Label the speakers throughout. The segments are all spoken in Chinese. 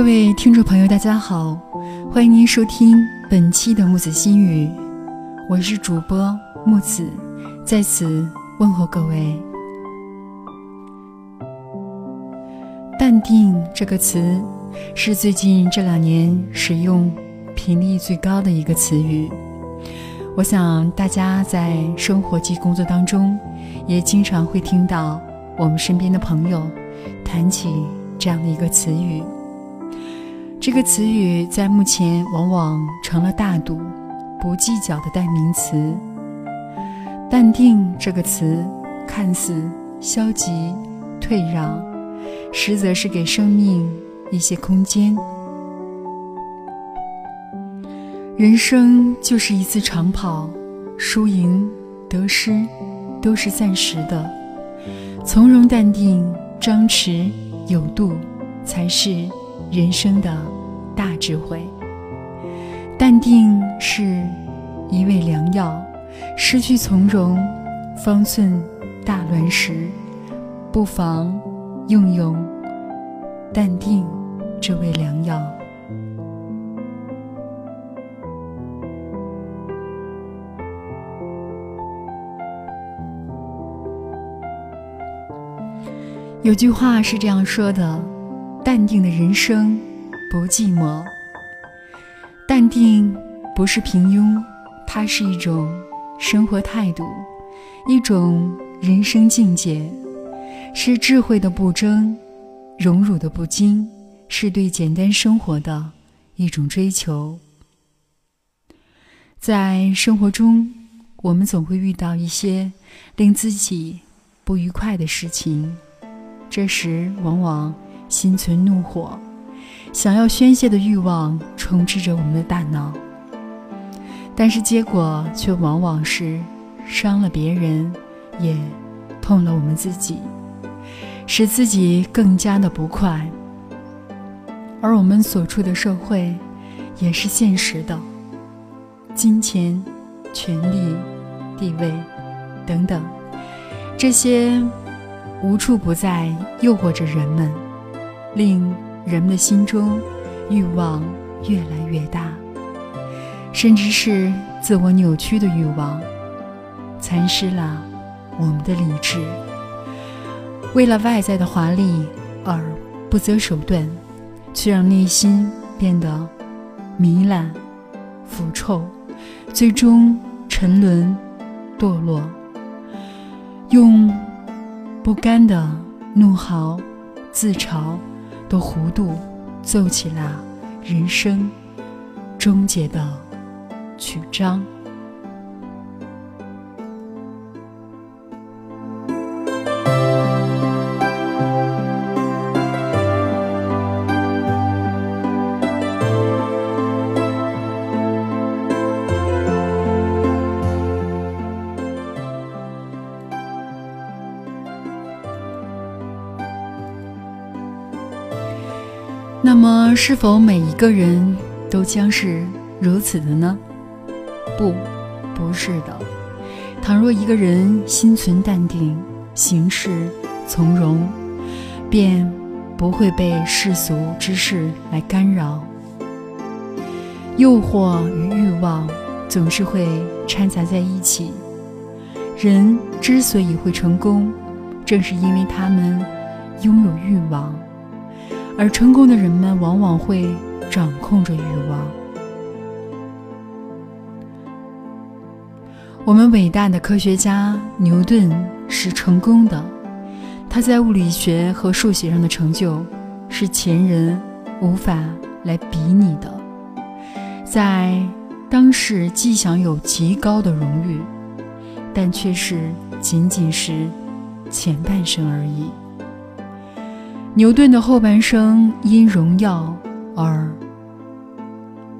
Speaker 1: 各位听众朋友，大家好，欢迎您收听本期的木子心语，我是主播木子，在此问候各位。淡定这个词是最近这两年使用频率最高的一个词语，我想大家在生活及工作当中也经常会听到我们身边的朋友谈起这样的一个词语。这个词语在目前往往成了大度、不计较的代名词。淡定这个词看似消极、退让，实则是给生命一些空间。人生就是一次长跑，输赢、得失都是暂时的，从容淡定、张弛有度，才是。人生的大智慧，淡定是一味良药。失去从容，方寸大乱时，不妨用用淡定这味良药。有句话是这样说的。淡定的人生不寂寞。淡定不是平庸，它是一种生活态度，一种人生境界，是智慧的不争，荣辱的不惊，是对简单生活的一种追求。在生活中，我们总会遇到一些令自己不愉快的事情，这时往往。心存怒火，想要宣泄的欲望充斥着我们的大脑，但是结果却往往是伤了别人，也痛了我们自己，使自己更加的不快。而我们所处的社会，也是现实的，金钱、权力、地位等等，这些无处不在诱惑着人们。令人们的心中欲望越来越大，甚至是自我扭曲的欲望，蚕食了我们的理智。为了外在的华丽而不择手段，却让内心变得糜烂、腐臭，最终沉沦、堕落，用不甘的怒嚎、自嘲。都弧度奏起了人生终结的曲章。而，是否每一个人都将是如此的呢？不，不是的。倘若一个人心存淡定，行事从容，便不会被世俗之事来干扰。诱惑与欲望总是会掺杂在一起。人之所以会成功，正是因为他们拥有欲望。而成功的人们往往会掌控着欲望。我们伟大的科学家牛顿是成功的，他在物理学和数学上的成就是前人无法来比拟的，在当时既享有极高的荣誉，但却是仅仅是前半生而已。牛顿的后半生因荣耀而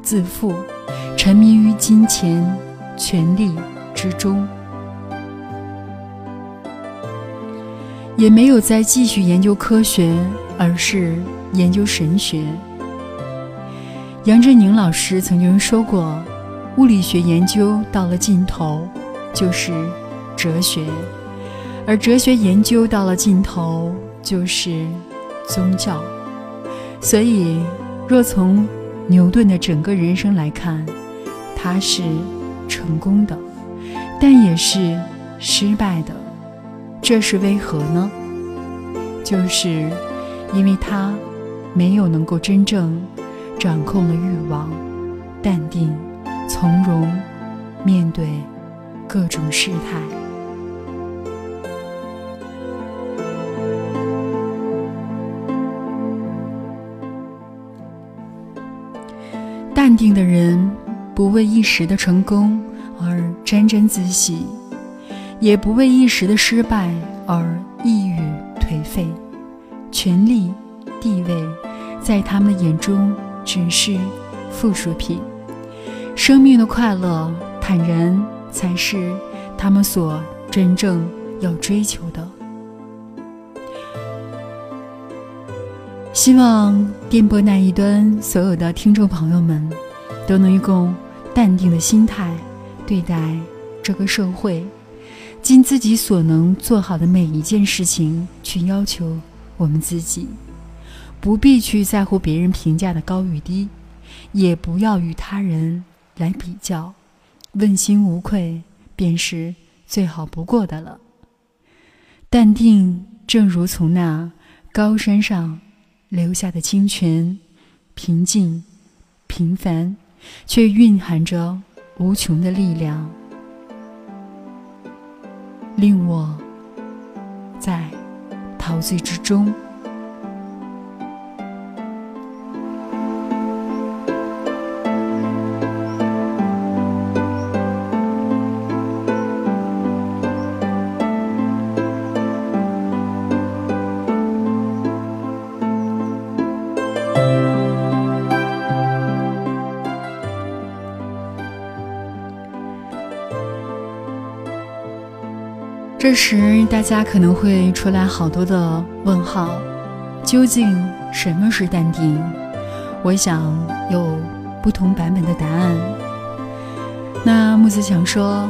Speaker 1: 自负，沉迷于金钱、权力之中，也没有再继续研究科学，而是研究神学。杨振宁老师曾经说过：“物理学研究到了尽头，就是哲学；而哲学研究到了尽头，就是。”宗教，所以若从牛顿的整个人生来看，他是成功的，但也是失败的。这是为何呢？就是因为他没有能够真正掌控了欲望，淡定从容面对各种事态。定的人不为一时的成功而沾沾自喜，也不为一时的失败而抑郁颓废。权力、地位，在他们的眼中只是附属品。生命的快乐、坦然，才是他们所真正要追求的。希望电波那一端所有的听众朋友们，都能用淡定的心态对待这个社会，尽自己所能做好的每一件事情去要求我们自己，不必去在乎别人评价的高与低，也不要与他人来比较，问心无愧便是最好不过的了。淡定，正如从那高山上。留下的清泉，平静、平凡，却蕴含着无穷的力量，令我在陶醉之中。这时，大家可能会出来好多的问号：究竟什么是淡定？我想有不同版本的答案。那木子强说：“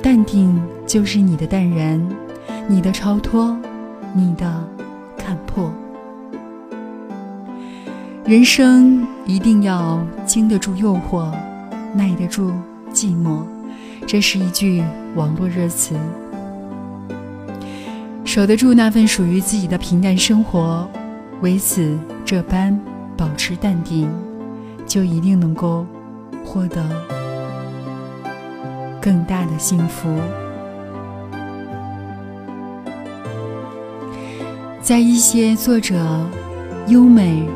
Speaker 1: 淡定就是你的淡然，你的超脱，你的看破。人生一定要经得住诱惑，耐得住寂寞。”这是一句网络热词。守得住那份属于自己的平淡生活，为此这般保持淡定，就一定能够获得更大的幸福。在一些作者优美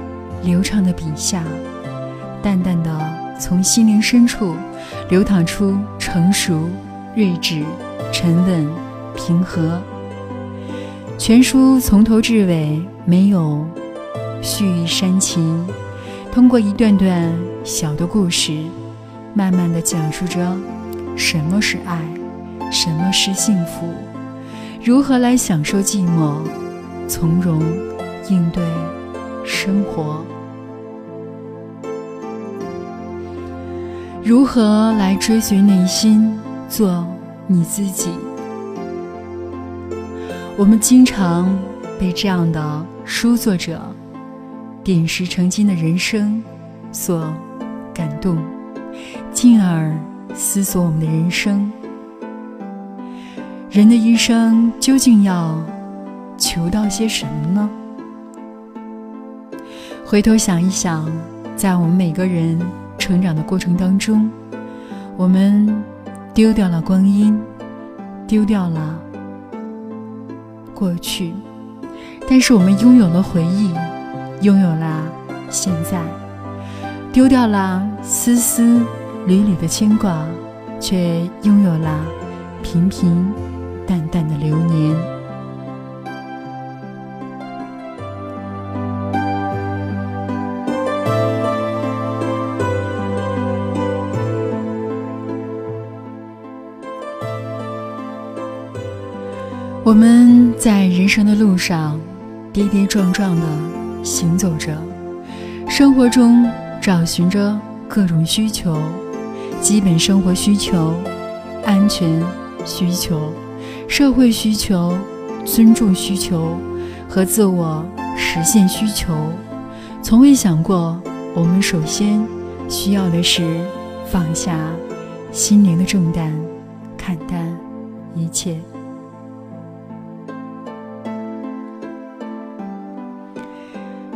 Speaker 1: 流畅的笔下，淡淡的从心灵深处流淌出成熟、睿智、沉稳、平和。全书从头至尾没有蓄意煽情，通过一段段小的故事，慢慢的讲述着什么是爱，什么是幸福，如何来享受寂寞，从容应对生活，如何来追随内心，做你自己。我们经常被这样的书作者点石成金的人生所感动，进而思索我们的人生。人的一生究竟要求到些什么呢？回头想一想，在我们每个人成长的过程当中，我们丢掉了光阴，丢掉了。过去，但是我们拥有了回忆，拥有了现在，丢掉了丝丝缕缕的牵挂，却拥有了平平淡淡的流年。人生的路上跌跌撞撞地行走着，生活中找寻着各种需求，基本生活需求、安全需求、社会需求、尊重需求和自我实现需求，从未想过我们首先需要的是放下心灵的重担，看淡一切。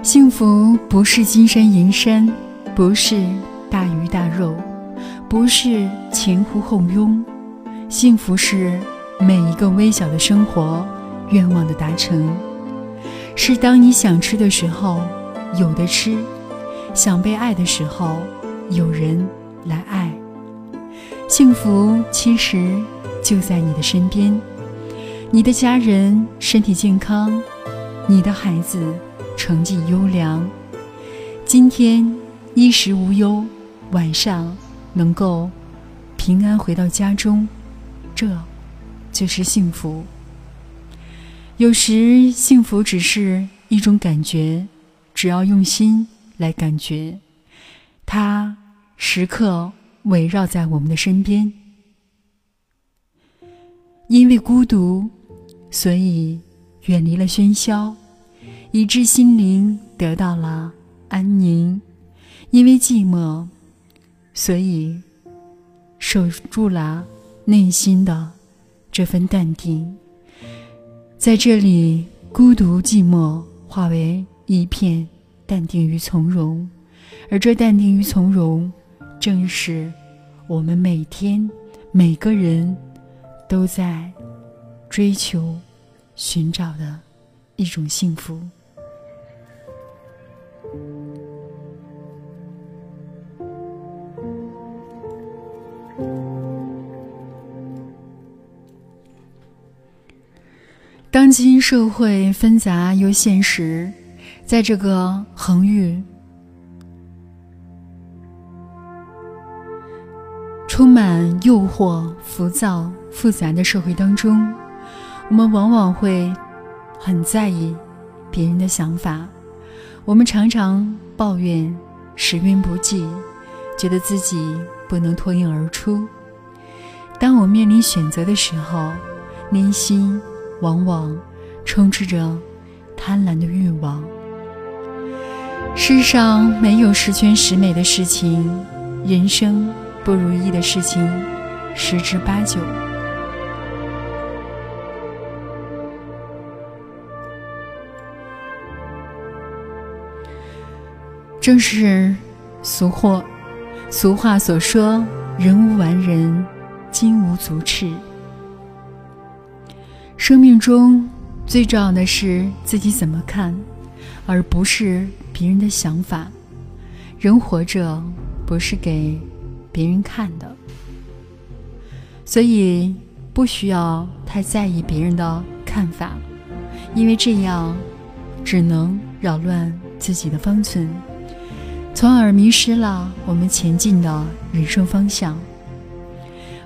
Speaker 1: 幸福不是金山银山，不是大鱼大肉，不是前呼后拥。幸福是每一个微小的生活愿望的达成，是当你想吃的时候有的吃，想被爱的时候有人来爱。幸福其实就在你的身边，你的家人身体健康，你的孩子。成绩优良，今天衣食无忧，晚上能够平安回到家中，这就是幸福。有时幸福只是一种感觉，只要用心来感觉，它时刻围绕在我们的身边。因为孤独，所以远离了喧嚣。以致心灵得到了安宁，因为寂寞，所以守住了内心的这份淡定。在这里，孤独寂寞化为一片淡定与从容，而这淡定与从容，正是我们每天每个人都在追求、寻找的一种幸福。社会纷杂又现实，在这个横欲、充满诱惑、浮躁、复杂的社会当中，我们往往会很在意别人的想法。我们常常抱怨时运不济，觉得自己不能脱颖而出。当我面临选择的时候，内心。往往充斥着贪婪的欲望。世上没有十全十美的事情，人生不如意的事情十之八九。正是俗话，俗话所说：“人无完人，金无足赤。”生命中最重要的是自己怎么看，而不是别人的想法。人活着不是给别人看的，所以不需要太在意别人的看法，因为这样只能扰乱自己的方寸，从而迷失了我们前进的人生方向。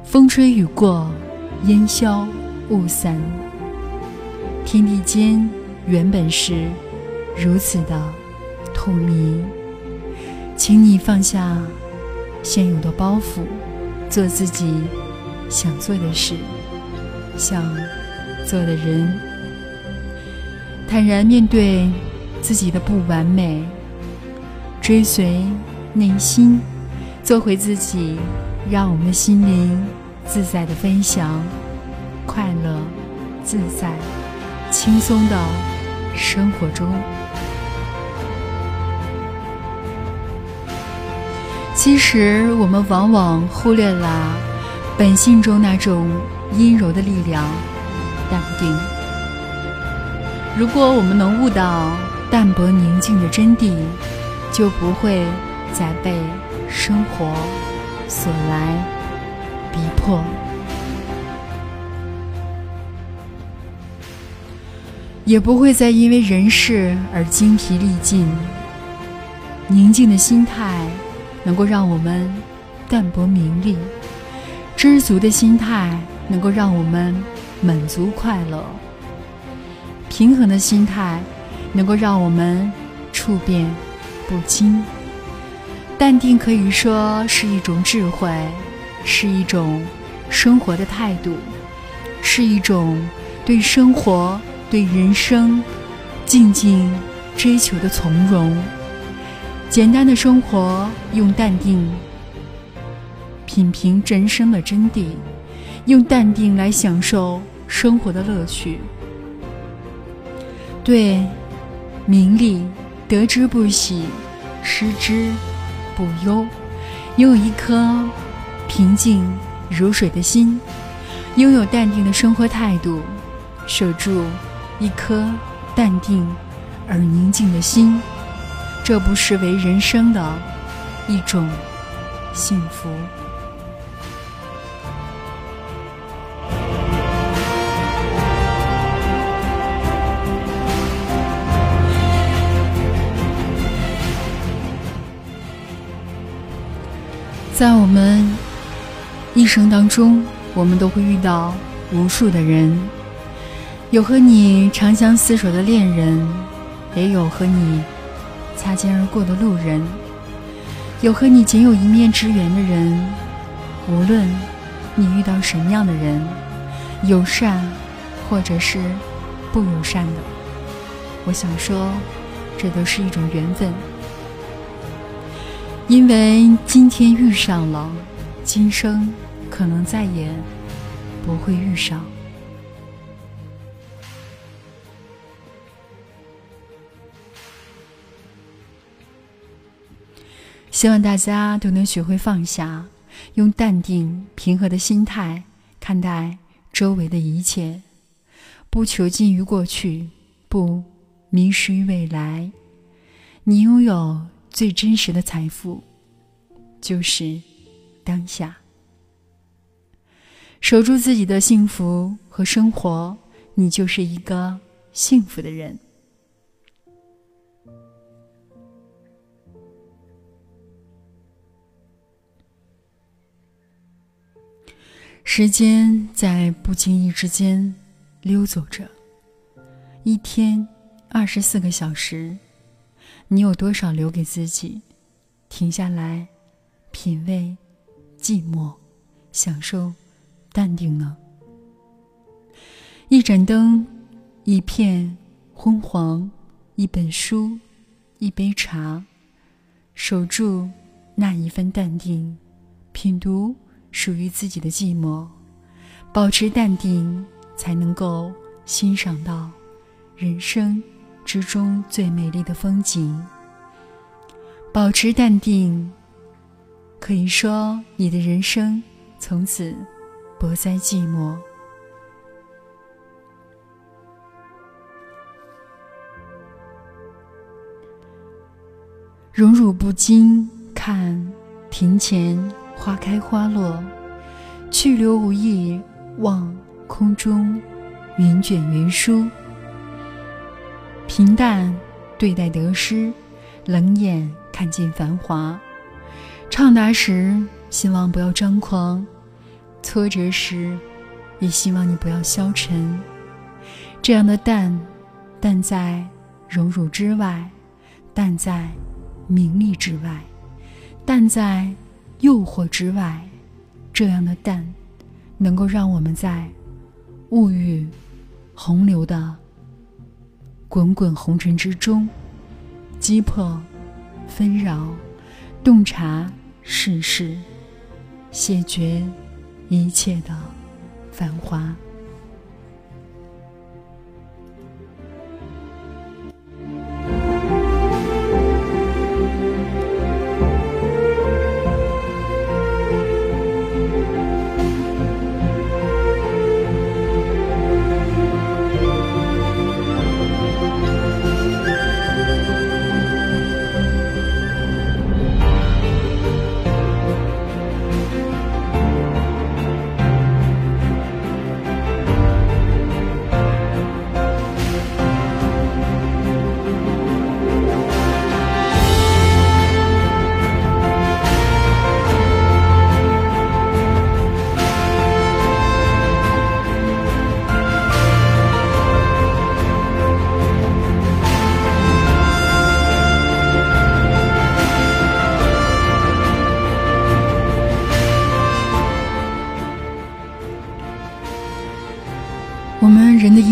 Speaker 1: 风吹雨过，烟消。雾散，天地间原本是如此的透明，请你放下现有的包袱，做自己想做的事，想做的人，坦然面对自己的不完美，追随内心，做回自己，让我们心灵自在的飞翔。快乐、自在、轻松的生活中，其实我们往往忽略了本性中那种阴柔的力量——淡定。如果我们能悟到淡泊宁静的真谛，就不会再被生活所来逼迫。也不会再因为人事而精疲力尽。宁静的心态能够让我们淡泊名利，知足的心态能够让我们满足快乐，平衡的心态能够让我们处变不惊。淡定可以说是一种智慧，是一种生活的态度，是一种对生活。对人生静静追求的从容，简单的生活，用淡定品评人生的真谛，用淡定来享受生活的乐趣。对名利得之不喜，失之不忧，拥有一颗平静如水的心，拥有淡定的生活态度，守住一颗淡定而宁静的心。这不失为人生的一种幸福。在我们一生当中，我们都会遇到无数的人，有和你长相厮守的恋人，也有和你。擦肩而过的路人，有和你仅有一面之缘的人，无论你遇到什么样的人，友善或者是不友善的，我想说，这都是一种缘分。因为今天遇上了，今生可能再也不会遇上。希望大家都能学会放下，用淡定平和的心态看待周围的一切，不囚禁于过去，不迷失于未来。你拥有最真实的财富，就是当下。守住自己的幸福和生活，你就是一个幸福的人。时间在不经意之间溜走着，一天二十四个小时，你有多少留给自己，停下来品味寂寞，享受淡定呢？一盏灯，一片昏黄，一本书，一杯茶，守住那一份淡定，品读。属于自己的寂寞，保持淡定，才能够欣赏到人生之中最美丽的风景。保持淡定，可以说你的人生从此不再寂寞。荣辱不惊，看庭前。花开花落，去留无意，望空中云卷云舒。平淡对待得失，冷眼看尽繁华。畅达时，希望不要张狂；挫折时，也希望你不要消沉。这样的淡，淡在荣辱之外，淡在名利之外，淡在。诱惑之外，这样的淡，能够让我们在物欲洪流的滚滚红尘之中，击破纷扰，洞察世事，谢绝一切的繁华。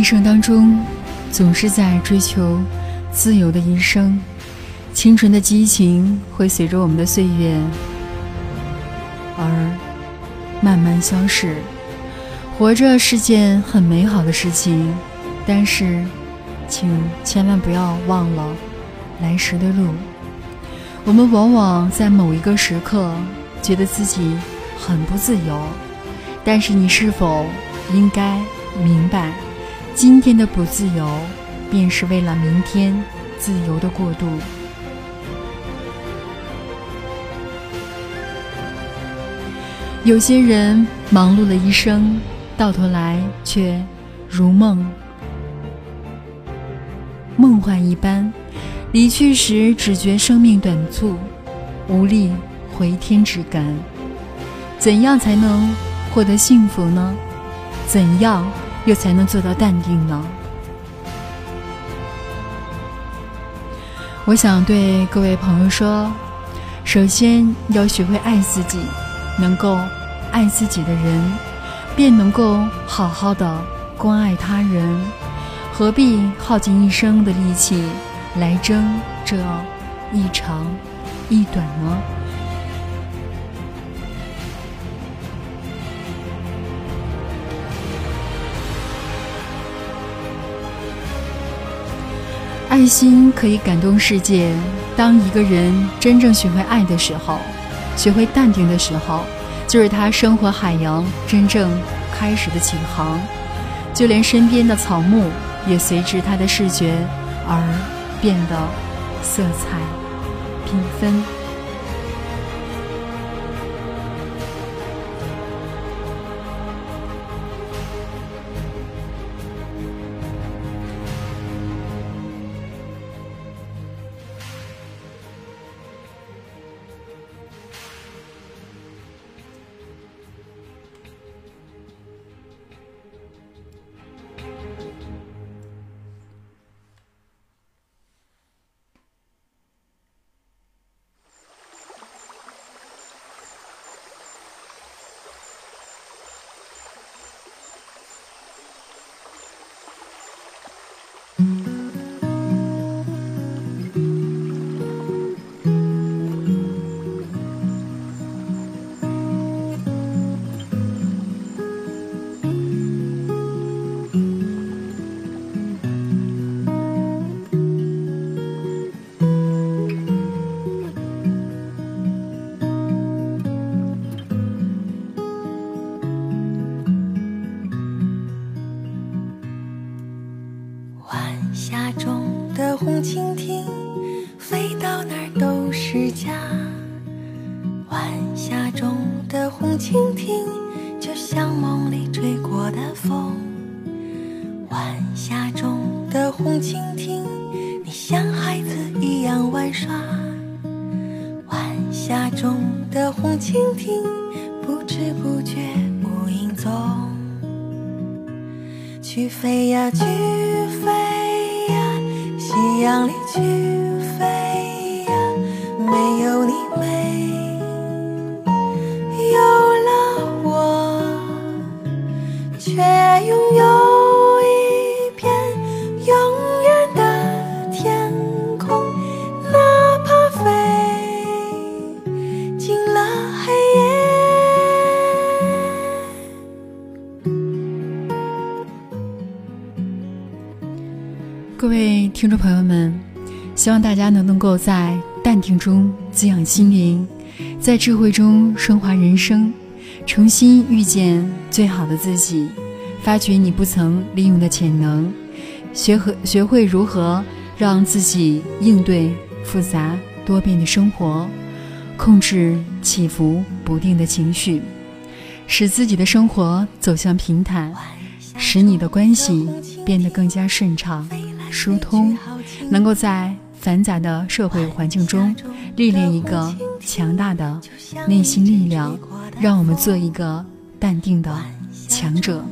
Speaker 1: 生当中，总是在追求自由的一生，清纯的激情会随着我们的岁月而慢慢消逝。活着是件很美好的事情，但是，请千万不要忘了来时的路。我们往往在某一个时刻觉得自己很不自由，但是你是否应该明白，今天的不自由，便是为了明天自由的过渡。有些人忙碌了一生，到头来却如梦梦幻一般。离去时，只觉生命短促，无力回天之感。怎样才能获得幸福呢？怎样又才能做到淡定呢？我想对各位朋友说：首先要学会爱自己，能够爱自己的人，便能够好好的关爱他人。何必耗尽一生的力气？来争这一长一短呢？心可以感动世界。当一个人真正学会爱的时候，学会淡定的时候，就是他生活海洋真正开始的起航。就连身边的草木也随之他的视觉而。变得色彩缤纷。
Speaker 2: 想离去各位
Speaker 1: 听众朋友们，希望大家能能够在淡定中滋养心灵，在智慧中升华人生，重新遇见最好的自己，发掘你不曾利用的潜能，学和学会如何让自己应对复杂多变的生活，控制起伏不定的情绪，使自己的生活走向平坦，使你的关系变得更加顺畅。疏通，能够在繁杂的社会环境中历练一个强大的内心力量，让我们做一个淡定的强者，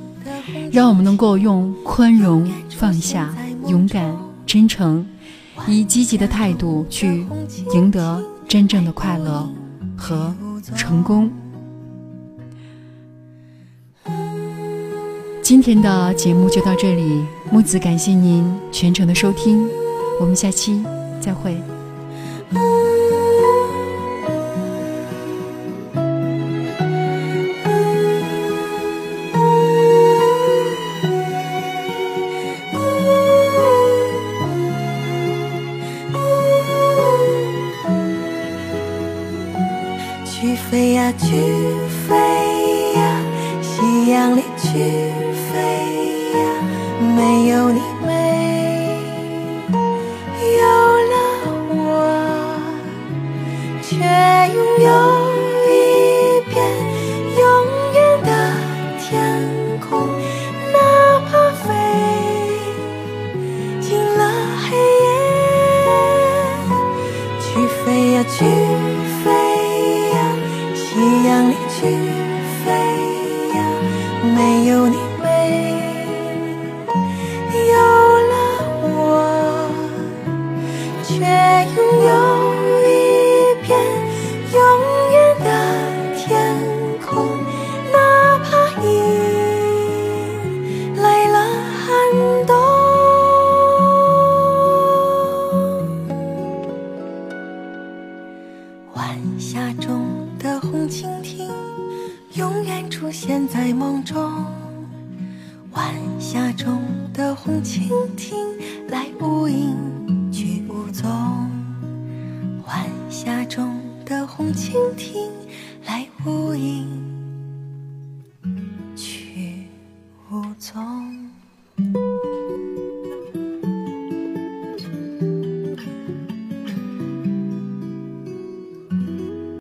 Speaker 1: 让我们能够用宽容、放下、勇敢、真诚，以积极的态度去赢得真正的快乐和成功。今天的节目就到这里，木子感谢您全程的收听，我们下期再会。
Speaker 2: 去飞呀，去。